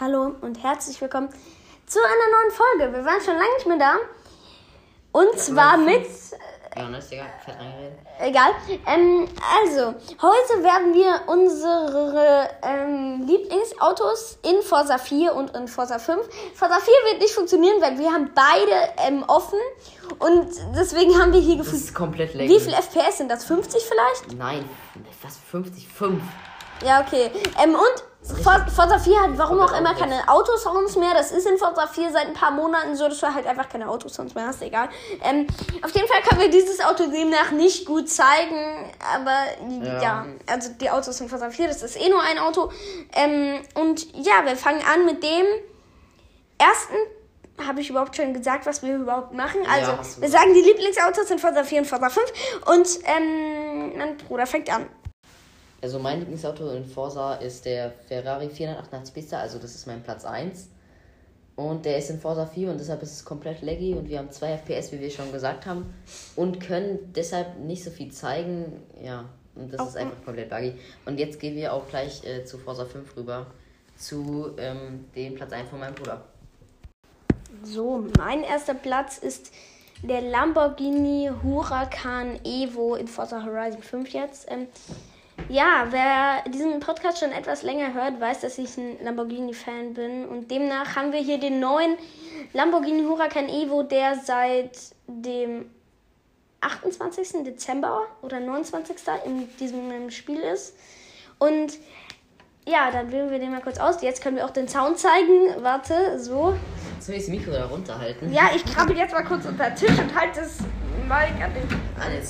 Hallo und herzlich willkommen zu einer neuen Folge. Wir waren schon lange nicht mehr da. Und zwar mit. Ja, ne, ist egal. Fett reingeredet. Egal. Ähm, also, heute werden wir unsere ähm, Lieblingsautos in Forza 4 und in Forza 5. Forza 4 wird nicht funktionieren, weil wir haben beide ähm, offen. Und deswegen haben wir hier Das gefühlt. ist komplett lecker. Wie viel FPS sind das? 50 vielleicht? Nein, was? 50? 5. Ja, okay. Ähm, und Forza 4 hat warum auch immer keine Autosounds mehr. Das ist in Forza 4 seit ein paar Monaten so, dass du halt einfach keine Autosounds mehr hast, egal. Ähm, auf jeden Fall können wir dieses Auto demnach nicht gut zeigen, aber ja, Ja. also die Autos in Forza 4, das ist eh nur ein Auto. Ähm, und ja, wir fangen an mit dem ersten. Habe ich überhaupt schon gesagt, was wir überhaupt machen? Also, du wir sagen, die Lieblingsautos sind Forza 4 und Forza 5. Und ähm, mein Bruder fängt an. Also mein Lieblingsauto in Forza ist der Ferrari 488 Pista, also das ist mein Platz 1. Und der ist in Forza 4 und deshalb ist es komplett laggy und wir haben 2 FPS, wie wir schon gesagt haben. Und können deshalb nicht so viel zeigen. Ja, und das Auch- ist einfach komplett buggy. Und jetzt gehen wir auch gleich äh, zu Forza 5 rüber. Zu ähm, dem Platz 1 von meinem Bruder. So, mein erster Platz ist der Lamborghini Huracan Evo in Forza Horizon 5 jetzt. Ähm, ja, wer diesen Podcast schon etwas länger hört, weiß, dass ich ein Lamborghini-Fan bin. Und demnach haben wir hier den neuen Lamborghini Huracan Evo, der seit dem 28. Dezember oder 29. in diesem Spiel ist. Und ja, dann wählen wir den mal kurz aus. Jetzt können wir auch den Sound zeigen. Warte, so. Soll ich das Mikro da runterhalten? Ja, ich krabbel jetzt mal kurz unter den Tisch und halte das Mic an den Ah, den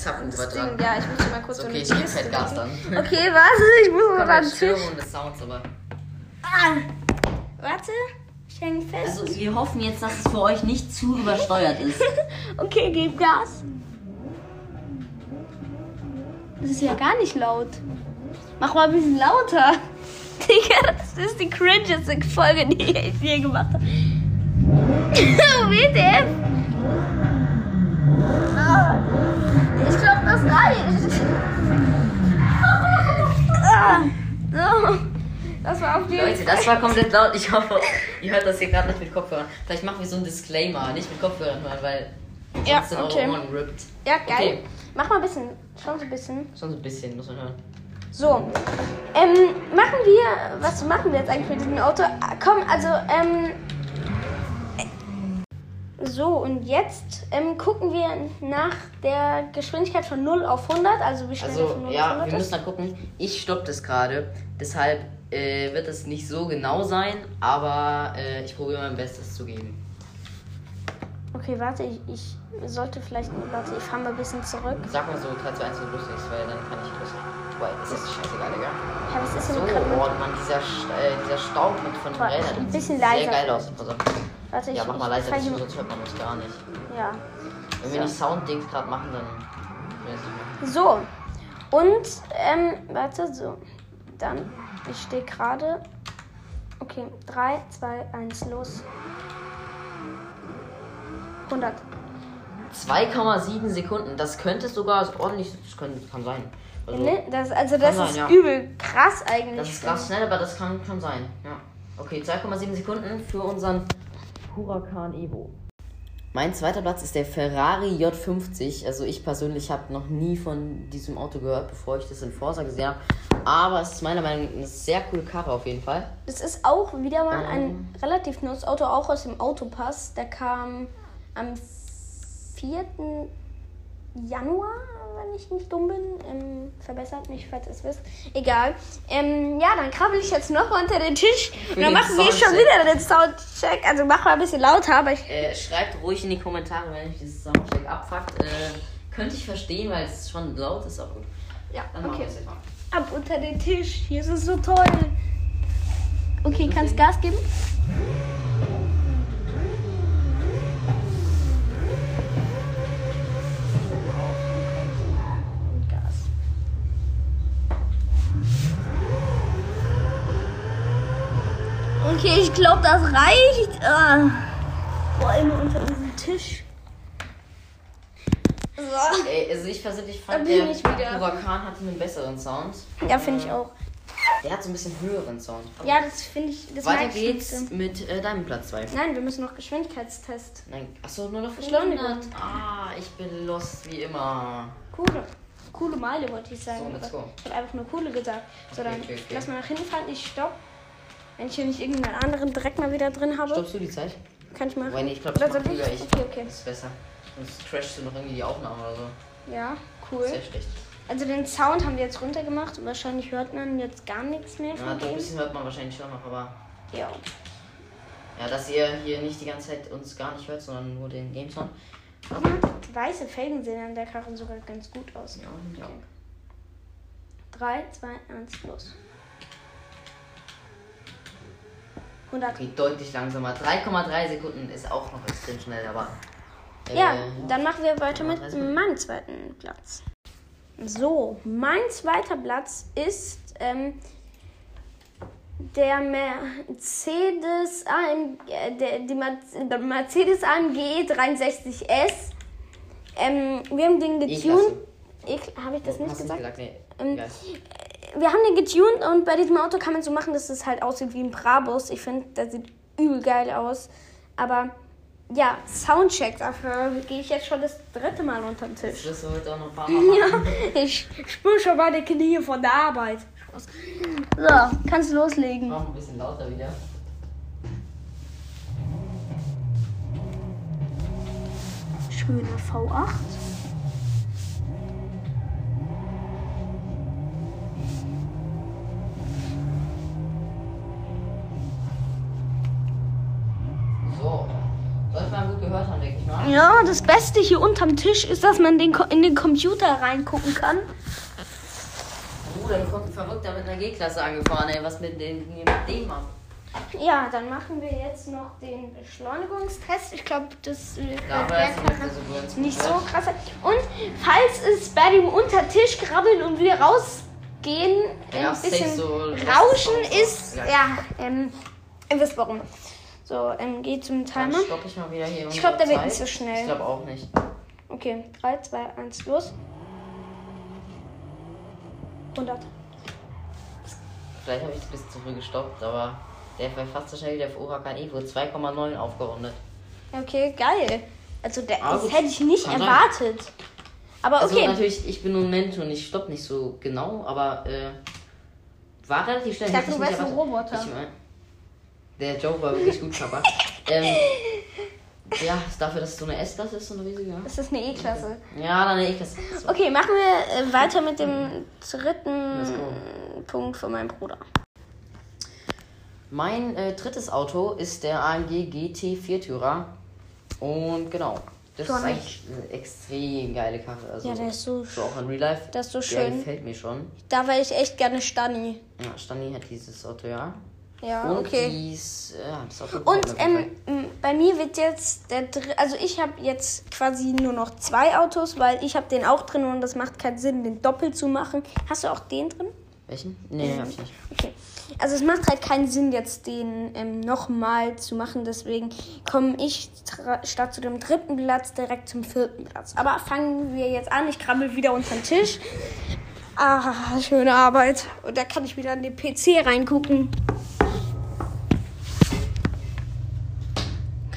Ding. dran. Ja, ich muss mal kurz so okay, ich gebe halt Gas dann. Okay, warte, ich muss mal an Tisch. Störung des Sounds, aber. Ah, warte, ich hänge fest. Also wir hoffen jetzt, dass es für euch nicht zu übersteuert ist. Okay, gib Gas. Das ist ja gar nicht laut. Mach mal ein bisschen lauter. Digga, das ist die cringeste Folge, die ich je gemacht habe. WTF? Leute, das war komplett laut. Ich hoffe, ihr hört das hier gerade nicht mit Kopfhörern. Vielleicht machen wir so ein Disclaimer, nicht mit Kopfhörern hören, weil Ja, sonst sind okay. eure Ohren rippt. Ja, geil. Okay. Mach mal ein bisschen. Schon so ein bisschen. Schon so ein bisschen, muss man hören. So, ähm, machen wir, was machen wir jetzt eigentlich mit diesem Auto? Ah, Komm, also, ähm, so und jetzt ähm, gucken wir nach der Geschwindigkeit von 0 auf 100, also wie schnell Also, von 0 auf ja, 100 wir ist. müssen dann gucken. Ich stopp das gerade. Deshalb äh, wird es nicht so genau sein, aber äh, ich probiere mein Bestes zu geben. Okay, warte, ich, ich sollte vielleicht, warte, ich fahre mal ein bisschen zurück. Sag mal so 3, 2, 1, wenn du lustig weil dann kann ich los. Wobei, das ist scheißegal, Digga. Ja, was ist So, denn gerade oh Mann, dieser, äh, dieser Staub mit von den Rädern. ein das bisschen sieht leiser Sehr geil aus. Auf. warte, ich, Ja, mach mal leiser, hier- sonst hört man uns gar nicht. Ja. Wenn wir So. nicht Sound-Dings gerade machen, dann. So. Und, ähm, warte, so. Dann, ich stehe gerade. Okay, 3, 2, 1, los. 100. 2,7 Sekunden, das könnte sogar ordentlich. Das kann, kann sein. Also, Ne? Das, also, das sein, ist ja. übel krass eigentlich. Das ist krass schnell, aber das kann schon sein. Ja. Okay, 2,7 Sekunden für unseren Huracan Evo. Mein zweiter Platz ist der Ferrari J50. Also ich persönlich habe noch nie von diesem Auto gehört, bevor ich das in Forza gesehen habe. Aber es ist meiner Meinung nach eine sehr coole Karre auf jeden Fall. Das ist auch wieder mal ein Ähm. relativ neues Auto, auch aus dem Autopass. Der kam am 4. Januar, wenn ich nicht dumm bin. Ähm, verbessert mich, falls ihr es wisst. Egal. Ähm, ja, dann krabbel ich jetzt noch mal unter den Tisch. Und dann machen wir schon wieder den Soundcheck. Also mach mal ein bisschen lauter, aber ich. Äh, schreibt ruhig in die Kommentare, wenn euch dieses Soundcheck abfuckt. Äh, könnte ich verstehen, weil es schon laut ist, aber gut. Ja, Dann machen wir okay. es jetzt mal. Ab unter den Tisch. Hier ist es so toll. Okay, kannst Gas geben? Gas. Okay, ich glaube, das reicht. Ah. Vor allem unter diesem Tisch. So. Ey, also ich persönlich fand, der ich. Huracan hatte einen besseren Sound. Ja, finde ich auch. Der hat so ein bisschen höheren Sound. Ja, das finde ich. Das Weiter ich geht's nicht mit äh, deinem Platz 2. Nein, wir müssen noch Geschwindigkeitstest. Nein, achso, nur noch Beschleunigung. 100. Ah, ich bin lost wie immer. Coole. Coole Meile wollte ich sagen. So, let's go. Ich habe einfach nur coole gesagt. So, dann okay, okay. lass mal nach hinten fahren. Ich stopp. Wenn ich hier nicht irgendeinen anderen Dreck mal wieder drin habe, Stoppst du die Zeit? kann ich machen. Nee, ich glaube, ich soll ich? lieber ich. Okay, okay. Das ist besser. Sonst crashst du noch irgendwie die Aufnahme oder so. Ja, cool. Sehr schlecht. Also den Sound haben wir jetzt runtergemacht. Wahrscheinlich hört man jetzt gar nichts mehr Ja, von ein dem. bisschen hört man wahrscheinlich schon noch, aber Ja. ja, dass ihr hier nicht die ganze Zeit uns gar nicht hört, sondern nur den Game Sound. Guck mal, weiße Felgen sehen an der Karre sogar ganz gut aus. Ja, ja. 3, 2, 1, los. 100. Okay, deutlich langsamer. 3,3 Sekunden ist auch noch extrem schnell, aber. Äh, Ja, dann machen wir weiter mit 30 Minuten. meinem zweiten Platz. So, mein zweiter Platz ist ähm, der Mercedes AMG, äh, der, die Mercedes AMG 63S. Ähm, wir haben den getuned. Habe ich das nicht gesagt? gesagt? Nee. Ähm, Egal. wir haben den getuned und bei diesem Auto kann man so machen, dass es halt aussieht wie ein Brabus. Ich finde, der sieht übel geil aus. Aber ja, Soundcheck, dafür gehe ich jetzt schon das dritte Mal unter den Tisch. Das heute auch noch ein paar Mal machen. Ja, ich spüre schon meine Knie von der Arbeit. So, kannst du loslegen. Mach ein bisschen lauter wieder. Schöner V8. Ja, das Beste hier unterm Tisch ist, dass man den in den Computer reingucken kann. Uh, dann kommt ein Verrückter mit einer G-Klasse angefahren, ey. Was mit dem, mit dem ab? Ja, dann machen wir jetzt noch den Beschleunigungstest. Ich glaube, das äh, Da war der es kann nicht so krass. Und falls es bei dem Untertisch krabbeln und wieder rausgehen, Ja, ein bisschen so Rauschen ist, ja. ja, ähm, ihr wisst warum. So, ähm, geht zum Dann Timer. stopp ich mal wieder hier. Ich glaub, der wird nicht so schnell. Ich glaube auch nicht. Okay, 3, 2, 1, los. 100. Vielleicht habe ich es ein bisschen zu früh gestoppt, aber der war fast so schnell wie der Huracan Evo. 2,9 aufgerundet. Okay, geil. Also, der, Ah, das hätte ich nicht Kann sein. erwartet. Aber Also okay. natürlich, ich bin nur ein Mensch und ich stopp nicht so genau, aber äh, war relativ schnell. Ich dachte, du wärst ein erwartet. Roboter. Ich mein, der Joke war wirklich gut, Papa. ähm, ja, dafür, dass es so eine S-Klasse ist, so eine riesige. Das ist eine E-Klasse. Ja, dann eine E-Klasse. So. Okay, machen wir äh, weiter mit dem dritten. Punkt von meinem Bruder. Mein äh, drittes Auto ist der AMG GT Viertürer. Und genau, das Schon ist eigentlich eine extrem geile Karre. Also, Ja, der ist so, so auch in Real Life. der ist so Der schön. gefällt mir schon. Da wäre ich echt gerne Stani. Ja, Stani hat dieses Auto, ja. Ja, Und okay. dies, Auto Und ähm, bei mir wird jetzt der also ich habe jetzt quasi nur noch zwei Autos, weil ich habe den auch drin und das macht keinen Sinn, den doppelt zu machen. Hast du auch den drin? Welchen? Nee, hab ich nicht. Okay. Also es macht halt keinen Sinn, jetzt den ähm, nochmal zu machen. Deswegen komme ich statt zu dem dritten Platz direkt zum vierten Platz. Aber fangen wir jetzt an. Ich krabbel wieder unter den Tisch. Ah, schöne Arbeit. Und da kann ich wieder in den PC reingucken.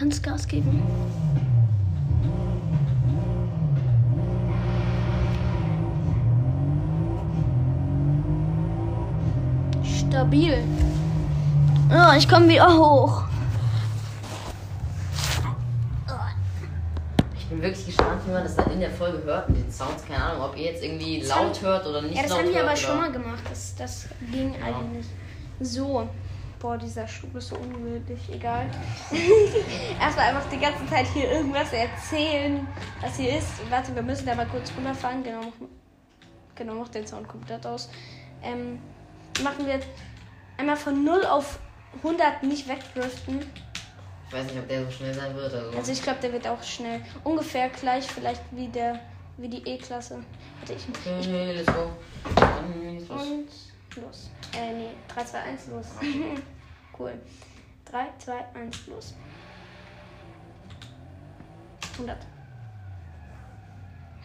Kannst Gas geben? Stabil. Ja, ich komme wieder hoch. Ich bin wirklich gespannt, wie man das dann in der Folge hört mit den Sounds. Keine Ahnung, ob ihr jetzt irgendwie laut hört oder nicht Ja, das haben wir aber schon mal gemacht. Das, das ging eigentlich. So. Boah, dieser Stuhl ist so ungemütlich. Egal. Erstmal einfach die ganze Zeit hier irgendwas erzählen, was hier ist. Warte, wir müssen da mal kurz runterfahren. Genau, mach- genau, mach den Sound komplett aus. Ähm, machen wir einmal von 0 auf 100 nicht wegdriften. Ich weiß nicht, ob der so schnell sein wird. Also. Also ich glaube, der wird auch schnell. Ungefähr gleich vielleicht wie der wie die E-Klasse. Warte, ich, okay, let's go. Und los. Äh, nee, 3, 2, 1, los. cool. 3, 2, 1, los. 100.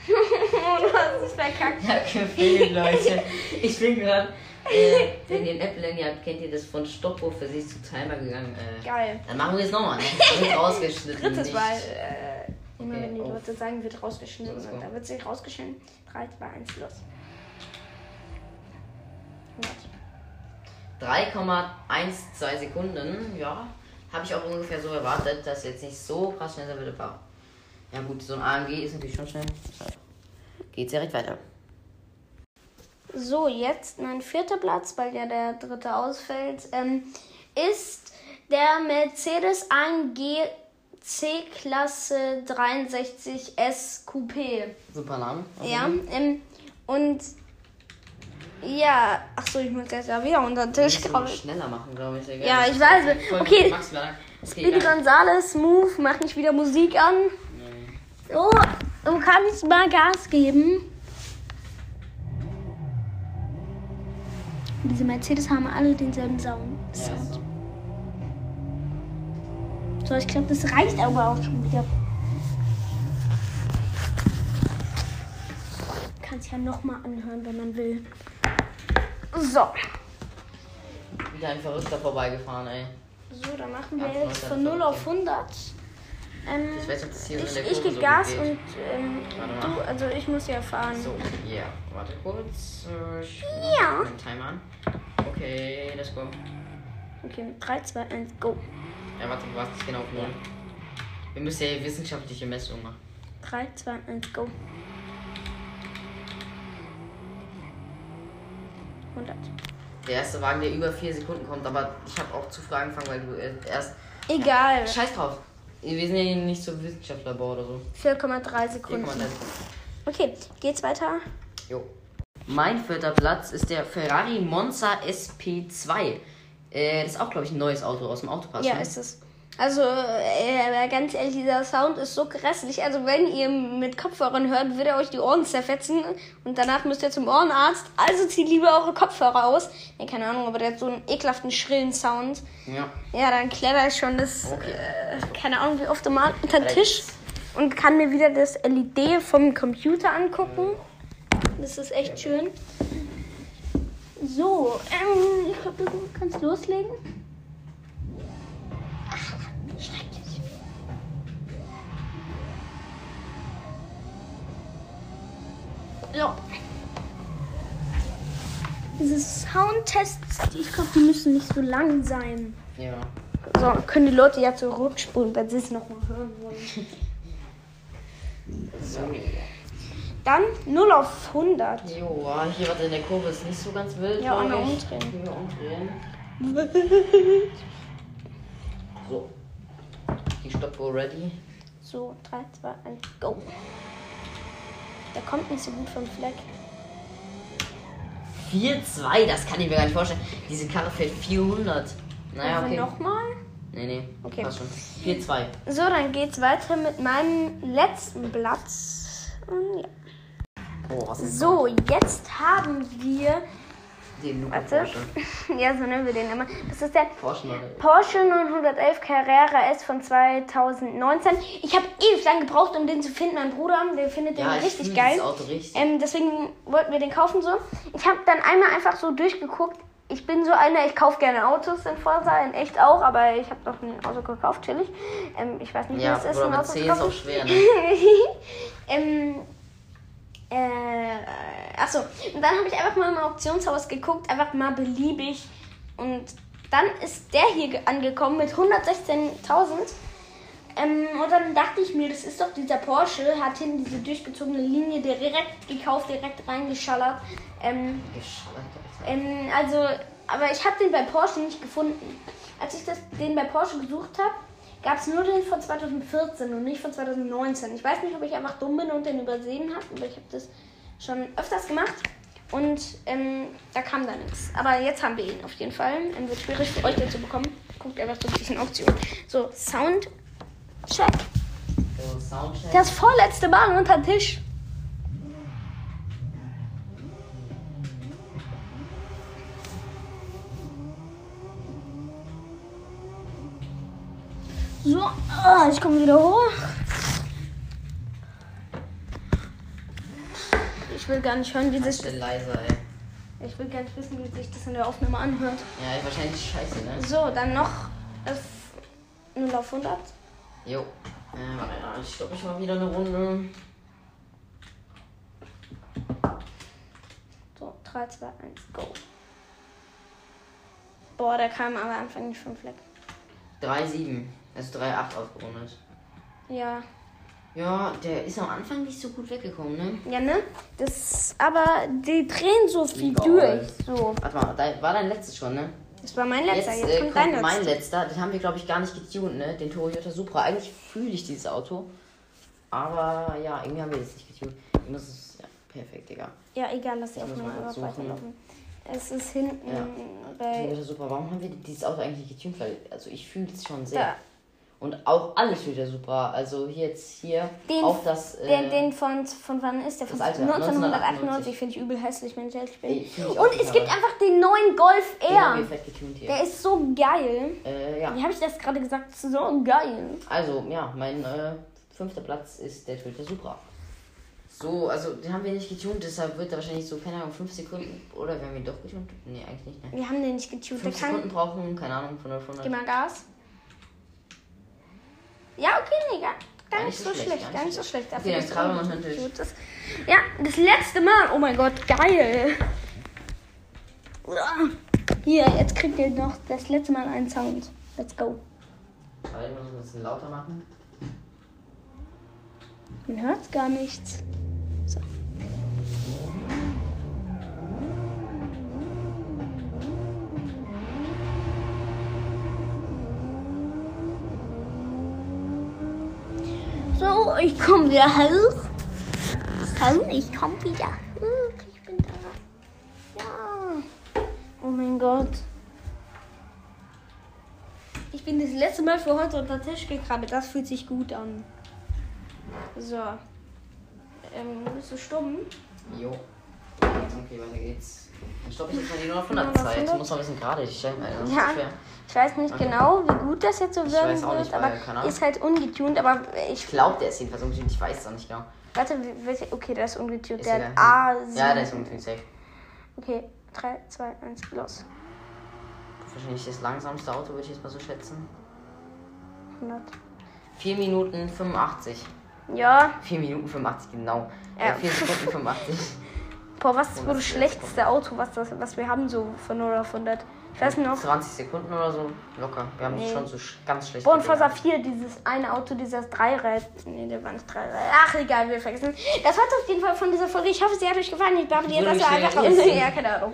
du hast es verkackt. Ja, gefällt, Leute. Ich bin gerade äh, wenn ihr den Apple Handy habt, kennt ihr das von Stoppuhr für sich zu Timer gegangen. Äh, Geil. Dann machen wir es nochmal. Ne? Das wird rausgeschnitten. Drittes nicht- Mal. Äh, immer Okay, wenn die auf. Leute sagen, wird rausgeschnitten. Da wird sich rausgeschnitten. 3, 2, 1, los. 3,12 Sekunden, ja. Habe ich auch ungefähr so erwartet, dass jetzt nicht so krass schnell sein würde. Aber ja gut, so ein AMG ist natürlich schon schnell. Geht's direkt weiter. So, jetzt mein vierter Platz, weil ja der dritte ausfällt, ähm, ist der Mercedes AMG C-Klasse 63S Coupé. Super Name. Ja, ähm, und ja, ach so, ich muss jetzt ja wieder unter den Tisch Ich krabbeln. schneller machen, glaube ich. Digga. Ja, ich weiß. Okay. Okay, Speedy. Gonzales, Move, mach nicht wieder Musik an. So, du kannst mal Gas geben. Diese Mercedes haben alle denselben Sound. Sound. so. So, ich glaube, das reicht aber auch schon wieder. Kann es ja nochmal anhören, wenn man will. So. Wieder ein Verrückter vorbeigefahren, ey. So, dann machen wir jetzt von von 0 auf 100. Ähm, Ich weiß nicht, ob das hier in ich der ich gebe so Gas geht. und ähm, du, also ich muss ja fahren. So, ja. Warte kurz. Ich Ja. den Timer an. Okay, let's go. Okay, 3, 2, 1, go. Ja, warte, du warst genau auf Null. Wir müssen ja wissenschaftliche Messungen machen. 3, 2, 1, go. 100. Der erste Wagen, der über vier Sekunden kommt, aber ich habe auch zu früh angefangen, weil du äh, erst. Egal. Scheiß drauf. Wir sind ja nicht so Wissenschaftlerbau oder so. 4,3 4,3 Sekunden. Sekunden. Okay, geht's weiter? Jo. Mein vierter Platz ist der Ferrari Monza SP2. Äh, das ist auch, glaube ich, ein neues Auto aus dem Autopass. Ja, ne? ist es. Also, äh, ganz ehrlich, dieser Sound ist so grässlich. Also, wenn ihr mit Kopfhörern hört, wird er euch die Ohren zerfetzen und danach müsst ihr zum Ohrenarzt. Also zieht lieber eure Kopfhörer aus. Ja, keine Ahnung, aber der hat so einen ekelhaften, schrillen Sound. Ja. Ja, dann kletter ich schon das, Okay. äh, keine Ahnung, wie oft immer unter den. Tisch und kann mir wieder das LED vom Computer angucken. Das ist echt schön. So, ähm, ich glaube, du kannst loslegen. So. Diese Soundtests, ich glaube, die müssen nicht so lang sein. Ja. So, können die Leute ja zurückspulen, wenn sie es nochmal hören wollen. So. Dann 0 auf 100. Jo, ah, hier warte in der Kurve ist nicht so ganz wild. Ja, einmal umdrehen. Hier umdrehen. So. Die Stoppuhr ready. So, 3, 2, 1, go. Der kommt nicht so gut vom Fleck. 4-2, das kann ich mir gar nicht vorstellen. Diese Karre fährt 400. Naja, Also okay. nochmal. Nee, nee. Okay. Passt schon. 4-2. So, dann geht's weiter mit meinem letzten Platz. Und ja. Oh, So, jetzt haben wir. Den Warte. Ja, so nennen wir den immer. Das ist der Porsche Leute. Porsche 911 Carrera S von 2019. Ich habe ewig lang gebraucht, um den zu finden. Mein Bruder, der findet den Ja, ich richtig geil. Auto richtig. Ähm, deswegen wollten wir den kaufen so. Ich habe dann einmal einfach so durchgeguckt. Ich bin so einer, ich kaufe gerne Autos in Forza, in echt auch, aber ich habe noch ein Auto gekauft, chillig. Ähm, ich weiß nicht, Ja, es ist, ein mit Auto C ist auch schwer, ne? ähm, äh, achso, und dann habe ich einfach mal im Auktionshaus geguckt, einfach mal beliebig. Und dann ist der hier ge- angekommen mit 116.000. Ähm, und dann dachte ich mir, das ist doch dieser Porsche, hat hinten diese durchgezogene Linie direkt gekauft, direkt reingeschallert. Ähm, ähm, also, aber ich habe den bei Porsche nicht gefunden. Als ich das, den bei Porsche gesucht habe, gab es nur den von 2014 und nicht von 2019. Ich weiß nicht, ob ich einfach dumm bin und den übersehen habe, aber ich habe das schon öfters gemacht. Und ähm, da kam da nichts. Aber jetzt haben wir ihn auf jeden Fall. Ähm, wird schwierig für euch den zu bekommen. Guckt einfach so ein bisschen Auktion. So, Soundcheck. So, Soundcheck. Das vorletzte Mal unter den Tisch. So, ah, ich komme wieder hoch. Ich will gar nicht hören, wie das. Bitte leiser, ey. ich will gar nicht wissen, wie sich das in der Aufnahme anhört. Ja, wahrscheinlich scheiße, ne? So, dann noch auf 0 auf 100. Jo. Äh, warte, ja, ich stoppe mich mal wieder eine Runde. So, 3, 2, 1, go. Boah, der kam aber Anfang nicht vom Fleck. 3,7. Also 3,8 aufgerundet. Ja. Ja, der ist am Anfang nicht so gut weggekommen, ne? Ja, ne? Das, aber die drehen so viel Überall. durch. So. Warte mal, da war dein letztes schon, ne? Das war mein letzter. Jetzt, Jetzt, äh, kommt kommt dein mein letzter. letzter. Den haben wir, glaube ich, gar nicht getuned, ne? Den Toyota Supra. Eigentlich fühle ich dieses Auto. Aber ja, irgendwie haben wir das nicht getuned. Ich muss es. Ja, perfekt, Digga. Ja, egal, lass die Aufnahme mal einfach weiterlaufen. Es ist hinten Ja. bei. Toyota Supra, warum haben wir dieses Auto eigentlich nicht getuned? Weil, also ich fühle es schon sehr. Da. Und auch alles Toyota Supra. Also hier jetzt hier Den- auch das. Äh, Den, den von, von wann ist der? Von Das alte, 1998 finde ich übel hässlich, wenn ich ehrlich bin. Ich Und es gibt einfach den neuen Golf den haben wir R. fett getuned hier. Der ist so geil. Äh, ja. Wie habe ich das gerade gesagt? So geil. Also, ja, mein äh, fünfter Platz ist der Toyota Supra. So, also den haben wir nicht getuned, deshalb wird er wahrscheinlich so, keine Ahnung, 5 Sekunden. Oder wir haben ihn doch getuned? Nee, eigentlich nicht, ne? Wir haben den nicht getuned. Der 5 kann. Sekunden brauchen, keine Ahnung, von 0 auf Gib 100. mal Gas. Ja, okay, nee, gar, gar nicht so schlecht. Gar nicht so schlecht. Dafür, Okay, es wir natürlich. Ja, das letzte Mal. Oh mein Gott, geil. Hier, jetzt kriegt ihr noch das letzte Mal einen Sound. Let's go. Weil wir müssen ein bisschen lauter machen. Man hört gar nichts. So. So, ich komme wieder hoch. So, ich komme wieder hoch. Ich bin da. Ja. Oh mein Gott. Ich bin das letzte Mal für heute unter den Tisch gekrabbelt. Das fühlt sich gut an. So. Ähm, bist du stumm? Jo. Okay, weiter geht's. Dann stoppe ich mal die 0 auf 100 Zeit. 100? Muss mal ein bisschen gerade stellen, ist Ja. Ich weiß nicht Okay. genau, wie gut das jetzt so Ich werden weiß auch wird, nicht, aber ist halt ungetuned. Aber ich Ich glaube, der ist jedenfalls ungetuned. Ich weiß es auch nicht genau. warte? Okay, der ist ungetuned. Der hat A. Ja, der ist ungetuned, safe. Okay, 3, 2, 1, los. Wahrscheinlich das langsamste Auto, würde ich jetzt mal so schätzen. 100. 4 Minuten 85. Ja, 4 Minuten 85, genau. Ja. Äh, 4 Sekunden 85. boah, was ist wohl das 100 schlechteste Auto, was, das, was wir haben, so von 0 auf 100? Ich weiß noch. 20 Sekunden oder so, locker. Wir haben Nee. schon so ganz schlecht. Boah, und Forza 4, dieses eine Auto, dieses Dreirad. Nee, der war nicht Dreirad. Ach, egal, wir vergessen. Das war's auf jeden Fall von dieser Folge. Ich hoffe, sie hat euch gefallen. Ich glaube, die Würde das einfach. Ja, keine Ahnung.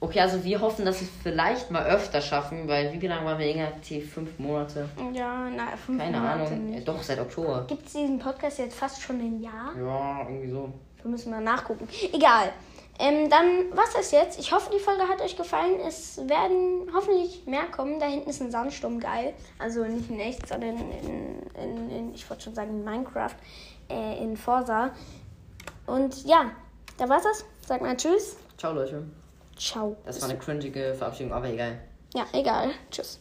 Okay, also wir hoffen, dass wir es vielleicht mal öfter schaffen, weil wie lange waren wir inaktiv? Fünf Monate? Ja, na, fünf Keine Monate Ahnung. nicht. Doch, seit Oktober. Gibt es diesen Podcast jetzt fast schon ein Jahr? Ja, irgendwie so. Wir müssen mal nachgucken. Egal. Ähm, dann was das jetzt. Ich hoffe, die Folge hat euch gefallen. Es werden hoffentlich mehr kommen. Da hinten ist ein Sandsturm geil. Also nicht in echt, sondern in, in, in ich wollte schon sagen in Minecraft, äh, in Forsa. Und ja, da war's das. Sag mal Tschüss. Ciao, Leute. Ciao. Das war eine cringige Verabschiedung, aber egal. Ja, egal. Tschüss.